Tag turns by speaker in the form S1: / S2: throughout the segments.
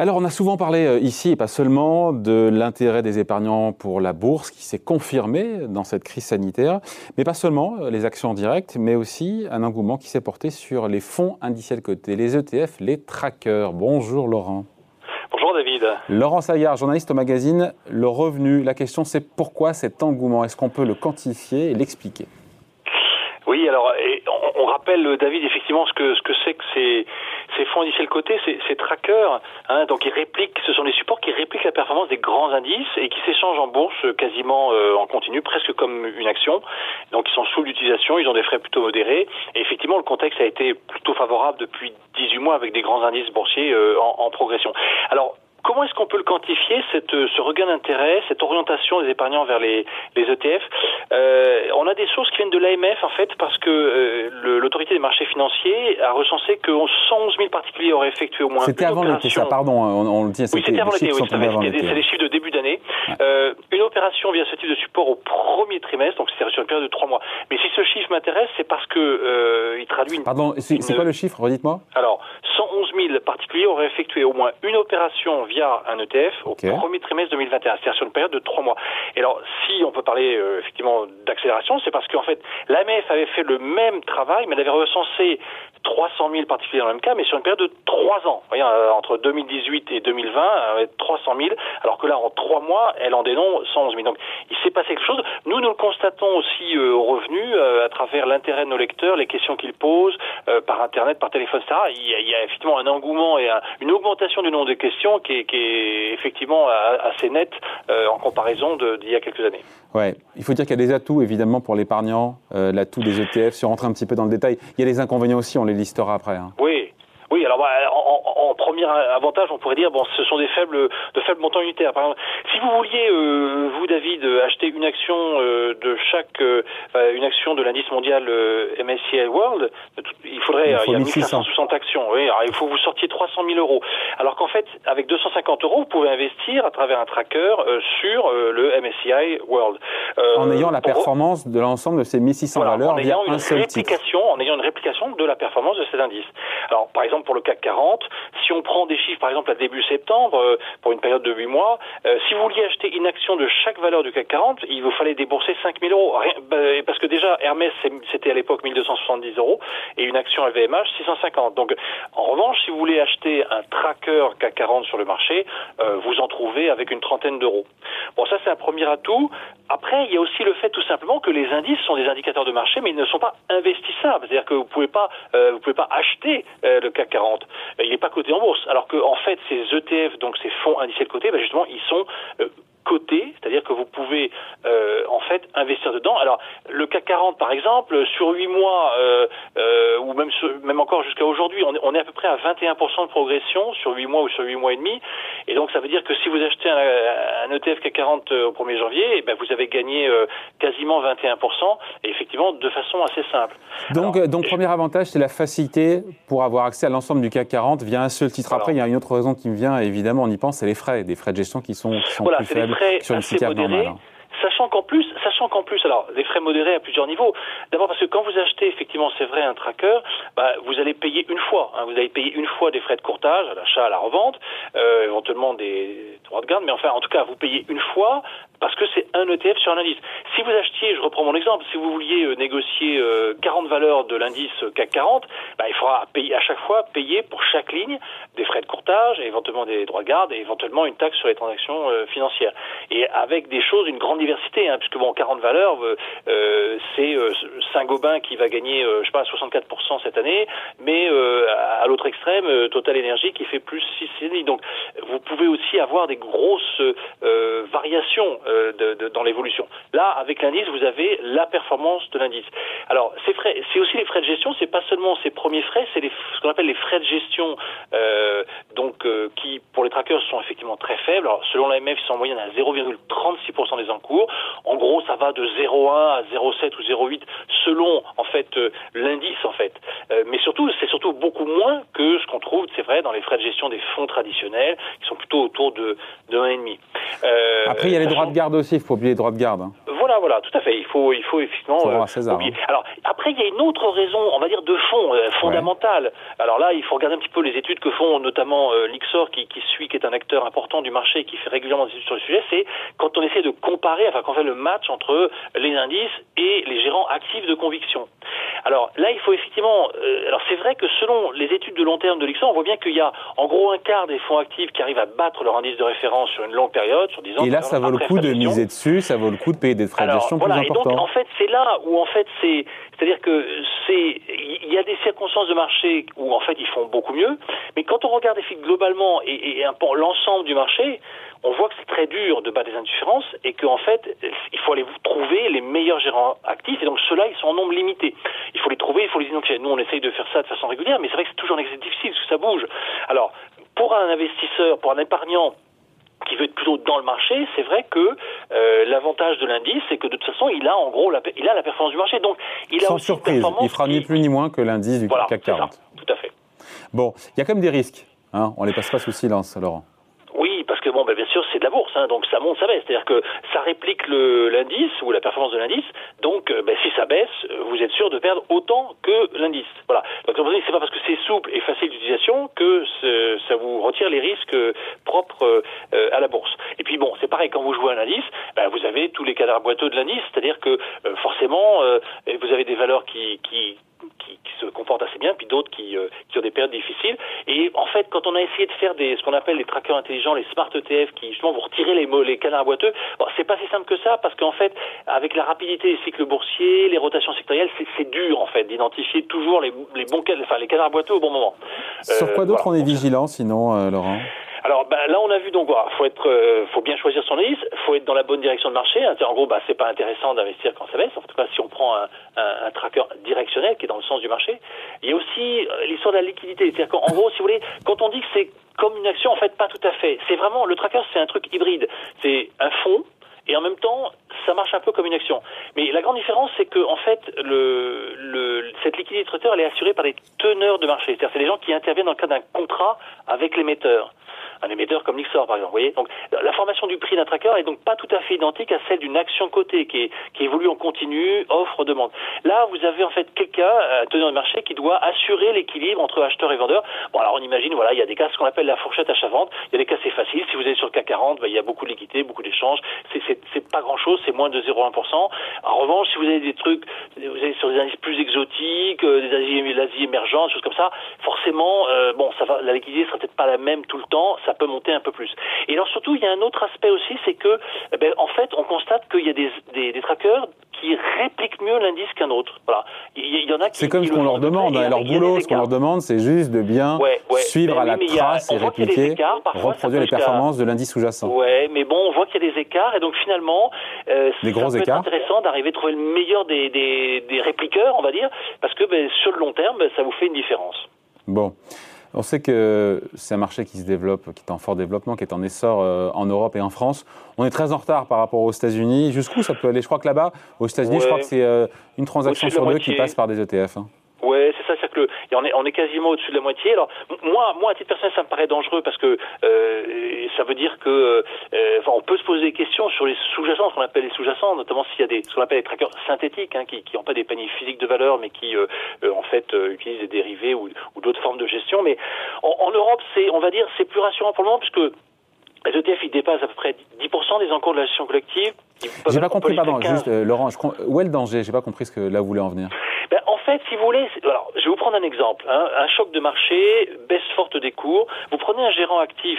S1: Alors, on a souvent parlé euh, ici, et pas seulement, de l'intérêt des épargnants pour la bourse, qui s'est confirmé dans cette crise sanitaire, mais pas seulement euh, les actions en direct, mais aussi un engouement qui s'est porté sur les fonds indiciels cotés, les ETF, les trackers. Bonjour Laurent.
S2: Bonjour David.
S1: Laurent Saillard, journaliste au magazine Le Revenu. La question c'est pourquoi cet engouement? Est-ce qu'on peut le quantifier et l'expliquer?
S2: Oui, alors on, rappelle David effectivement ce que ce que c'est que ces, ces fonds indiciels cotés, ces, ces trackers, hein, donc ils répliquent, ce sont des supports qui répliquent la performance des grands indices et qui s'échangent en bourse quasiment euh, en continu, presque comme une action. Donc ils sont sous l'utilisation, ils ont des frais plutôt modérés et effectivement le contexte a été plutôt favorable depuis 18 mois avec des grands indices boursiers euh, en, en progression. Alors Comment est-ce qu'on peut le quantifier, cette, euh, ce regain d'intérêt, cette orientation des épargnants vers les, les ETF euh, On a des sources qui viennent de l'AMF, en fait, parce que euh, l'autorité des marchés financiers a recensé que 111 000 particuliers auraient effectué au moins
S1: C'était avant l'été, ça, pardon, on, on le dit.
S2: Oui, c'était avant l'été, oui, c'est les chiffres de début d'année. Euh, une opération via ce type de support au premier trimestre, donc c'est sur une période de trois mois. Mais si ce chiffre m'intéresse, c'est parce que il traduit une...
S1: Pardon, c'est quoi le chiffre Redites-moi?
S2: Alors, 111 000 particuliers auraient effectué au moins une opération via un ETF au premier trimestre 2021, c'est-à-dire sur une période de trois mois. Et alors, si on peut parler euh, effectivement d'accélération, c'est parce qu'en fait, l'AMF avait fait le même travail, mais elle avait recensé 300 000 particuliers dans le même cas, mais sur une période de trois ans. Vous voyez, euh, entre 2018 et 2020, euh, 300 000, alors que là, en trois mois, elle en dénombre 111 000. Donc, il s'est passé quelque chose. Nous, nous le constatons aussi euh, au revenu, euh, à travers l'intérêt de nos lecteurs, les questions qu'ils posent, par Internet, par téléphone, etc. Il y a, effectivement un engouement et un, une augmentation du nombre de questions qui est, qui est effectivement assez nette en comparaison d'il y a quelques années.
S1: Ouais, il faut dire qu'il y a des atouts évidemment pour l'épargnant, l'atout des ETF. Si on rentre un petit peu dans le détail, il y a des inconvénients aussi. On les listera après. Hein.
S2: Oui, en, premier avantage, on pourrait dire bon, ce sont des faibles, de faibles montants unitaires. Par exemple, si vous vouliez, euh, vous David, acheter une action euh, de chaque, euh, une action de l'indice mondial euh, MSCI World, il faudrait, il, il y a 1560 actions. Oui, alors il faut que vous sortiez 300 000 euros. Alors qu'en fait, avec 250 euros, vous pouvez investir à travers un tracker euh, sur le MSCI World.
S1: en ayant la performance de l'ensemble de ces 1600
S2: voilà,
S1: valeurs
S2: en ayant
S1: via
S2: une
S1: un seul
S2: réplication,
S1: titre.
S2: en ayant une réplication de la performance de cet indice. Alors, par exemple, pour le CAC 40, si on prend des chiffres, par exemple, à début septembre, euh, pour une période de 8 mois, euh, si vous vouliez acheter une action de chaque valeur du CAC 40, il vous fallait débourser 5 000 euros. Bah, parce que déjà, Hermès, c'était à l'époque 1270 euros, et une action LVMH, 650. Donc, en revanche, si vous voulez acheter un tracker CAC 40 sur le marché, euh, vous en trouvez avec une trentaine d'euros. Bon, ça, c'est un premier atout. Après, il y a aussi le fait, tout simplement, que les indices sont des indicateurs de marché, mais ils ne sont pas investissables. C'est-à-dire que vous pouvez pouvez pas acheter le CAC 40. Il n'est pas coté en. Alors que, en fait, ces ETF, donc ces fonds indiciels cotés, ben justement, ils sont euh, c'est-à-dire que vous pouvez euh, en fait investir dedans. Alors le CAC 40 par exemple, sur 8 mois euh, euh, ou même même encore jusqu'à aujourd'hui, on, on, est à peu près à 21% de progression sur 8 mois ou sur 8 mois et demi. Et donc ça veut dire que si vous achetez un, un ETF CAC 40 au 1er janvier, eh ben, vous avez gagné quasiment 21% et effectivement de façon assez simple.
S1: Donc Alors, donc premier avantage c'est la facilité pour avoir accès à l'ensemble du CAC 40 via un seul titre. Après il y a une autre raison qui me vient évidemment on y pense c'est les frais, des frais de gestion qui sont, qui sont
S2: voilà,
S1: plus faibles sur
S2: assez modérés.
S1: Hein.
S2: Sachant qu'en plus, sachant qu'en plus, alors les frais modérés à plusieurs niveaux. D'abord parce que quand vous achetez effectivement, c'est vrai, un tracker, bah, vous allez payer une fois. Hein, vous allez payer une fois des frais de courtage, à l'achat, à la revente, euh, éventuellement des droits de garde, mais enfin, en tout cas, vous payez une fois parce que c'est un ETF sur un indice. Si vous achetiez, je reprends mon exemple, si vous vouliez euh, négocier euh, 40 valeurs de l'indice CAC 40, bah, il faudra payer à chaque fois payer pour chaque ligne des frais de courtage, éventuellement des droits de garde et éventuellement une taxe sur les transactions euh, financières. Et avec des choses d'une grande diversité, hein, puisque bon, 40 valeurs, euh, c'est Saint-Gobain qui va gagner, je sais pas, 64% cette année, mais à l'autre extrême, Total Energy qui fait plus 6,5. Donc, vous pouvez aussi avoir des grosse euh, variations de, de, dans l'évolution. Là, avec l'indice, vous avez la performance de l'indice. Alors, ces frais, c'est aussi les frais de gestion. C'est pas seulement ces premiers frais, c'est ce qu'on appelle les frais de gestion, euh, donc euh, qui pour les trackers sont effectivement très faibles. Alors, selon l'AMF, ils sont en moyenne à 0,36% des encours. En gros, ça va de 0,1 à 0,7 ou 0,8 selon en fait euh, l'indice en fait. Euh, mais surtout, c'est surtout beaucoup moins que ce qu'on trouve, c'est vrai, dans les frais de gestion des fonds traditionnels, qui sont plutôt autour de, de 1,5.
S1: Après, il y a les droits de garde aussi, il faut oublier les droits de garde. Hein.
S2: Voilà, voilà, tout à fait. Il faut, il faut effectivement.
S1: Faut César, hein.
S2: Alors après, il y a une autre raison, on va dire de fond, euh, fondamentale. Alors là, il faut regarder un petit peu les études que font notamment euh, l'Ixor, qui, qui suit, qui est un acteur important du marché, qui fait régulièrement des études sur le sujet. C'est quand on essaie de comparer, enfin quand on fait le match entre les indices et les gérants actifs de conviction. Alors là, il faut effectivement. Euh, alors c'est vrai que selon les études de long terme de l'Ixor, on voit bien qu'il y a en gros un quart des fonds actifs qui arrivent à battre leur indice de référence sur une longue période, sur 10 ans.
S1: Et là, ça vaut le coup de miser dessus, ça vaut le coup de payer des frais de gestion plus importants.
S2: donc, en fait, c'est là où en fait c'est, c'est-à-dire que c'est, il y a des circonstances de marché où en fait ils font beaucoup mieux, mais quand on regarde globalement et, et peu l'ensemble du marché, on voit que c'est très dur de battre des indifférences et qu'en fait, il faut aller trouver les meilleurs gérants actifs et donc ceux-là, ils sont en nombre limité. Il faut les trouver, il faut les identifier. Nous, on essaye de faire ça de façon régulière, mais c'est vrai que c'est toujours un exercice difficile parce que ça bouge. Alors, pour un investisseur, pour un épargnant, qui veut être plutôt dans le marché, c'est vrai que euh, l'avantage de l'indice, c'est que de toute façon, il a en gros la, il a la performance du marché. Donc, il a
S1: Sans surprise, il fera ni plus ni moins que l'indice du CAC 40.
S2: tout à fait.
S1: Bon, il y a quand même des risques. Hein on les passe pas sous silence, Laurent
S2: c'est de la bourse, hein, donc ça monte, ça baisse. C'est-à-dire que ça réplique l'indice ou la performance de l'indice. Donc, euh, ben, si ça baisse, vous êtes sûr de perdre autant que l'indice. Voilà. Donc, c'est pas parce que c'est souple et facile d'utilisation que ça vous retire les risques propres euh, à la bourse. Et puis bon, c'est pareil quand vous jouez à l'indice, ben, vous avez tous les cadres boiteux de l'indice, c'est-à-dire que euh, forcément, vous avez des valeurs qui, qui qui, se comportent assez bien, puis d'autres qui, euh, qui ont des périodes difficiles. Et en fait, quand on a essayé de faire des, ce qu'on appelle les trackers intelligents, les smart ETF, qui justement vont retirer les, les canards boiteux, bon, c'est pas si simple que ça, parce qu'en fait, avec la rapidité des cycles boursiers, les rotations sectorielles, c'est dur en fait d'identifier toujours les, les bons, enfin les canards boiteux au bon moment.
S1: Sur quoi euh, d'autre on est vigilant, sinon, euh, Laurent?
S2: Alors ben, là, on a vu donc, voilà, faut être, euh, faut bien choisir son indice, faut être dans la bonne direction de marché. Hein. En gros, bah, c'est pas intéressant d'investir quand ça baisse. En tout cas, si on prend un, un, un, tracker directionnel qui est dans le sens du marché, il y a aussi euh, l'histoire de la liquidité. C'est-à-dire qu'en gros, si vous voulez, quand on dit que c'est comme une action, en fait, pas tout à fait. C'est vraiment le tracker, c'est un truc hybride. C'est un fonds et en même temps, ça marche un peu comme une action. Mais la grande différence, c'est que en fait, le, le, cette liquidité de traiter, elle est assurée par des teneurs de marché. C'est-à-dire, c'est des gens qui interviennent dans le cadre d'un contrat avec l'émetteur un émetteur comme Nixor, par exemple. Vous voyez donc, la formation du prix d'un tracker est donc pas tout à fait identique à celle d'une action cotée qui, qui évolue en continu, offre-demande. Là, vous avez en fait quelqu'un, un teneur de marché, qui doit assurer l'équilibre entre acheteur et vendeur. Bon, alors on imagine, voilà, il y a des cas, ce qu'on appelle la fourchette achat-vente. Il y a des cas, c'est facile. Si vous êtes sur le CAC 40, ben, il y a beaucoup de liquidités, beaucoup d'échanges. C'est pas grand-chose, c'est moins de 0,1%. En revanche, si vous avez des trucs, vous avez sur des indices plus exotiques, euh, des Asies, émergentes, des choses comme ça, forcément, euh, bon, ça va, la liquidité sera peut-être pas la même tout le temps ça peut monter un peu plus. Et alors surtout, il y a un autre aspect aussi, c'est que, eh ben, en fait, on constate qu'il y a des, des, des trackers qui répliquent mieux l'indice qu'un autre. Voilà. Il y, en a qui.
S1: C'est comme ce qu'on leur demande, hein, leur boulot, ce qu'on leur demande, c'est juste de bien suivre ben à la trace et répliquer, reproduire les performances de l'indice sous-jacent.
S2: Ouais, mais bon, on voit qu'il y a des écarts et donc finalement, euh,
S1: des gros
S2: peut
S1: écarts.
S2: Être intéressant d'arriver à trouver le meilleur des, des, des répliqueurs, on va dire, parce que ben, sur le long terme, ben, ça vous fait une différence.
S1: Bon. On sait que c'est un marché qui se développe, qui est en fort développement, qui est en essor euh, en Europe et en France. On est très en retard par rapport aux États-Unis. Jusqu'où ça peut aller? Je crois que là-bas, aux États-Unis, je crois que c'est euh, une transaction sur deux qui passe par des ETF. Hein.
S2: C'est que le, on est, on est quasiment au-dessus de la moitié. Alors moi, moi à titre personnel, ça me paraît dangereux parce que euh, ça veut dire que, euh, enfin, on peut se poser des questions sur les sous-jacents, ce qu'on appelle les sous-jacents, notamment s'il y a des, ce qu'on appelle les trackers synthétiques, hein, qui n'ont pas des paniers physiques de valeur, mais qui euh, en fait utilisent des dérivés ou, ou d'autres formes de gestion. Mais en, en Europe, c'est, on va dire, c'est plus rassurant pour le moment puisque les ETF, ils dépassent à peu près 10% des encours de la gestion collective.
S1: J'ai pas compris, pardon, juste, Laurent, je, où est le danger? J'ai pas compris ce que là vous voulez en venir.
S2: Ben, en fait, si vous voulez, alors, je vais vous prendre un exemple. Hein, un choc de marché, baisse forte des cours. Vous prenez un gérant actif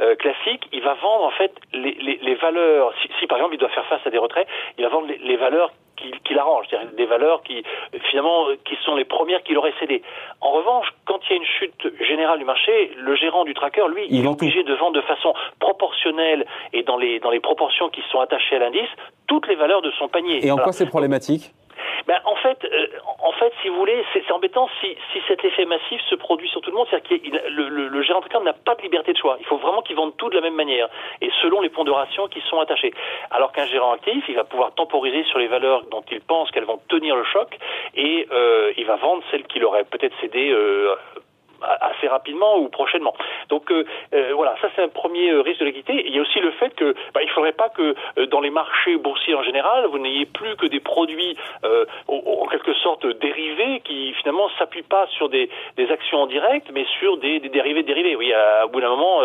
S2: euh, classique, il va vendre en fait les, les, les valeurs. Si, si, par exemple il doit faire face à des retraits, il va vendre les, les valeurs qui, qui l'arrangent, c'est-à-dire des valeurs qui finalement qui sont les premières qu'il aurait cédées. En revanche, quand il y a une chute générale du marché, le gérant du tracker, lui, il, il est obligé de vendre de façon proportionnelle et dans les dans les proportions qui sont attachées à l'indice toutes les valeurs de son panier.
S1: Et en quoi c'est problématique?
S2: Ben, en fait, euh, en fait, si vous voulez, c'est embêtant si, cet effet massif se produit sur tout le monde, c'est-à-dire que le, gérant n'a pas de liberté de choix. Il faut vraiment qu'il vende tout de la même manière et selon les pondérations qui sont attachées. Alors qu'un gérant actif, il va pouvoir temporiser sur les valeurs dont il pense qu'elles vont tenir le choc et euh, il va vendre celles qu'il aurait peut-être cédées euh, assez rapidement ou prochainement. Donc voilà, ça c'est un premier risque de liquidité. Il y a aussi le fait que bah, il faudrait pas que dans les marchés boursiers en général, vous n'ayez plus que des produits en quelque sorte dérivés qui finalement s'appuient pas sur des, actions en direct, mais sur des, dérivés dérivés. Oui, à, bout d'un moment,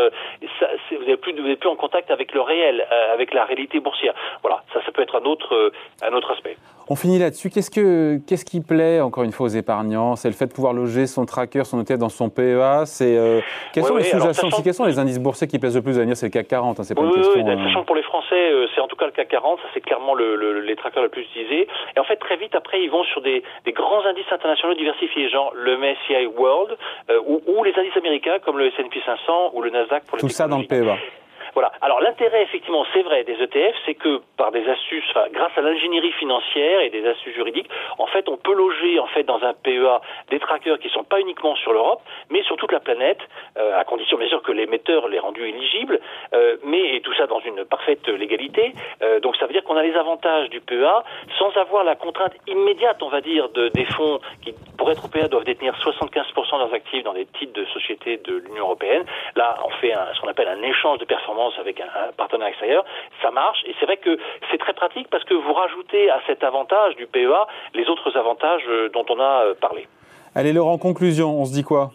S2: ça, vous n'êtes plus, plus en contact avec le réel, avec la réalité boursière. Voilà, ça, ça peut être un autre, un autre aspect.
S1: On finit là-dessus. Qu'est-ce, que, qu'est-ce qui plaît, encore une fois, aux épargnants? C'est le fait de pouvoir loger son tracker, son ETF dans son PEA C'est, euh, quels, sont les sous-jacents? quels sont les indices boursiers qui plaisent le plus? À venir C'est le CAC 40, hein, c'est pas une question.
S2: Oui, euh. sachant que pour les Français, euh, c'est en tout cas le CAC 40, ça c'est clairement le, les trackers les plus utilisés. Et en fait, très vite, après, ils vont sur des, des grands indices internationaux diversifiés, genre le MSCI World, ou, ou, les indices américains comme le S&P 500 ou le Nasdaq pour les
S1: Tout ça dans le PEA
S2: voilà. Alors l'intérêt, effectivement, c'est vrai, des ETF, c'est que par des astuces, enfin, grâce à l'ingénierie financière et des astuces juridiques, en fait, on peut loger en fait dans un PEA des trackers qui sont pas uniquement sur l'Europe, mais sur toute la planète, euh, à condition bien sûr que l'émetteur l'ait rendu éligible, euh, mais et tout ça dans une parfaite légalité. Euh, donc ça veut dire qu'on a les avantages du PEA sans avoir la contrainte immédiate, on va dire, de, des fonds qui, pour être au PEA, doivent détenir 75% de leurs actifs dans des titres de sociétés de l'Union européenne. Là, on fait un, ce qu'on appelle un échange de performance avec un, partenaire extérieur, ça marche. Et c'est vrai que c'est très pratique parce que vous rajoutez à cet avantage du PEA les autres avantages euh, dont on a euh, parlé.
S1: Allez Laurent, conclusion, on se dit quoi?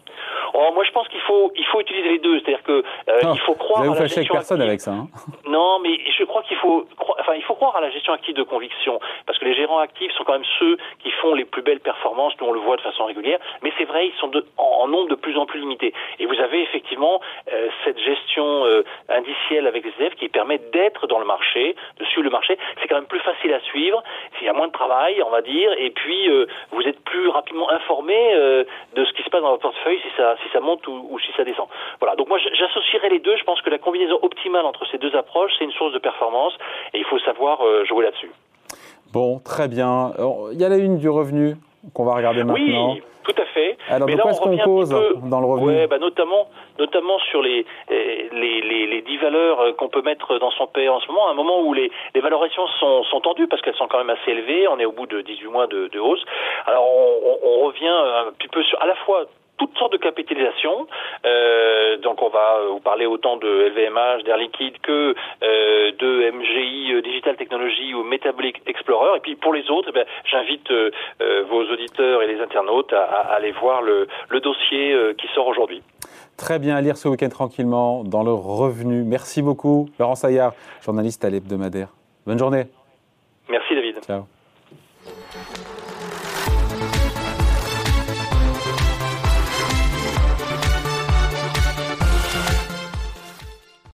S2: Oh, moi, je pense qu'il faut, il faut utiliser les deux. C'est-à-dire que euh, il faut croire.
S1: Vous
S2: à la
S1: gestion avec personne avec ça. Hein.
S2: non, mais je crois qu'il faut, enfin, il faut croire à la gestion active de conviction, parce que les gérants actifs sont quand même ceux qui font les plus belles performances. Nous, on le voit de façon régulière. Mais c'est vrai, ils sont de, en, nombre de plus en plus limité. Et vous avez effectivement euh, cette gestion euh, indicielle avec les ETF qui permet d'être dans le marché, de suivre le marché. C'est quand même plus facile à suivre. Il y a moins de travail, on va dire, et puis vous êtes plus rapidement informé de ce qui se passe dans votre portefeuille si ça, si ça monte ou, si ça descend. Voilà. Donc moi, j'associerais les deux. Je pense que la combinaison optimale entre ces deux approches, c'est une source de performance et il faut savoir euh, jouer là-dessus.
S1: Bon, très bien. Il y a la une du revenu qu'on va regarder maintenant.
S2: Oui, tout à fait.
S1: Alors, Mais de quoi est-ce qu'on cause dans le revenu
S2: ouais, bah notamment, notamment sur les, les, les, les 10 valeurs euh, qu'on peut mettre dans son paie en ce moment, à un moment où les, les valorisations sont, sont tendues parce qu'elles sont quand même assez élevées. On est au bout de 18 mois de, de hausse. Alors, on, on, revient un petit peu sur à la fois toutes sortes de capitalisations. Euh, donc on va vous parler autant de LVMH, d'Air Liquide que euh, de MGI euh, Digital Technology ou Metabolic Explorer. Et puis pour les autres, eh j'invite euh, euh, vos auditeurs et les internautes à, à aller voir le, le dossier qui sort aujourd'hui.
S1: Très bien à lire ce week-end tranquillement dans le revenu. Merci beaucoup, Laurent Saillard, journaliste à l'hebdomadaire. Bonne journée.
S2: Merci David.
S1: Ciao.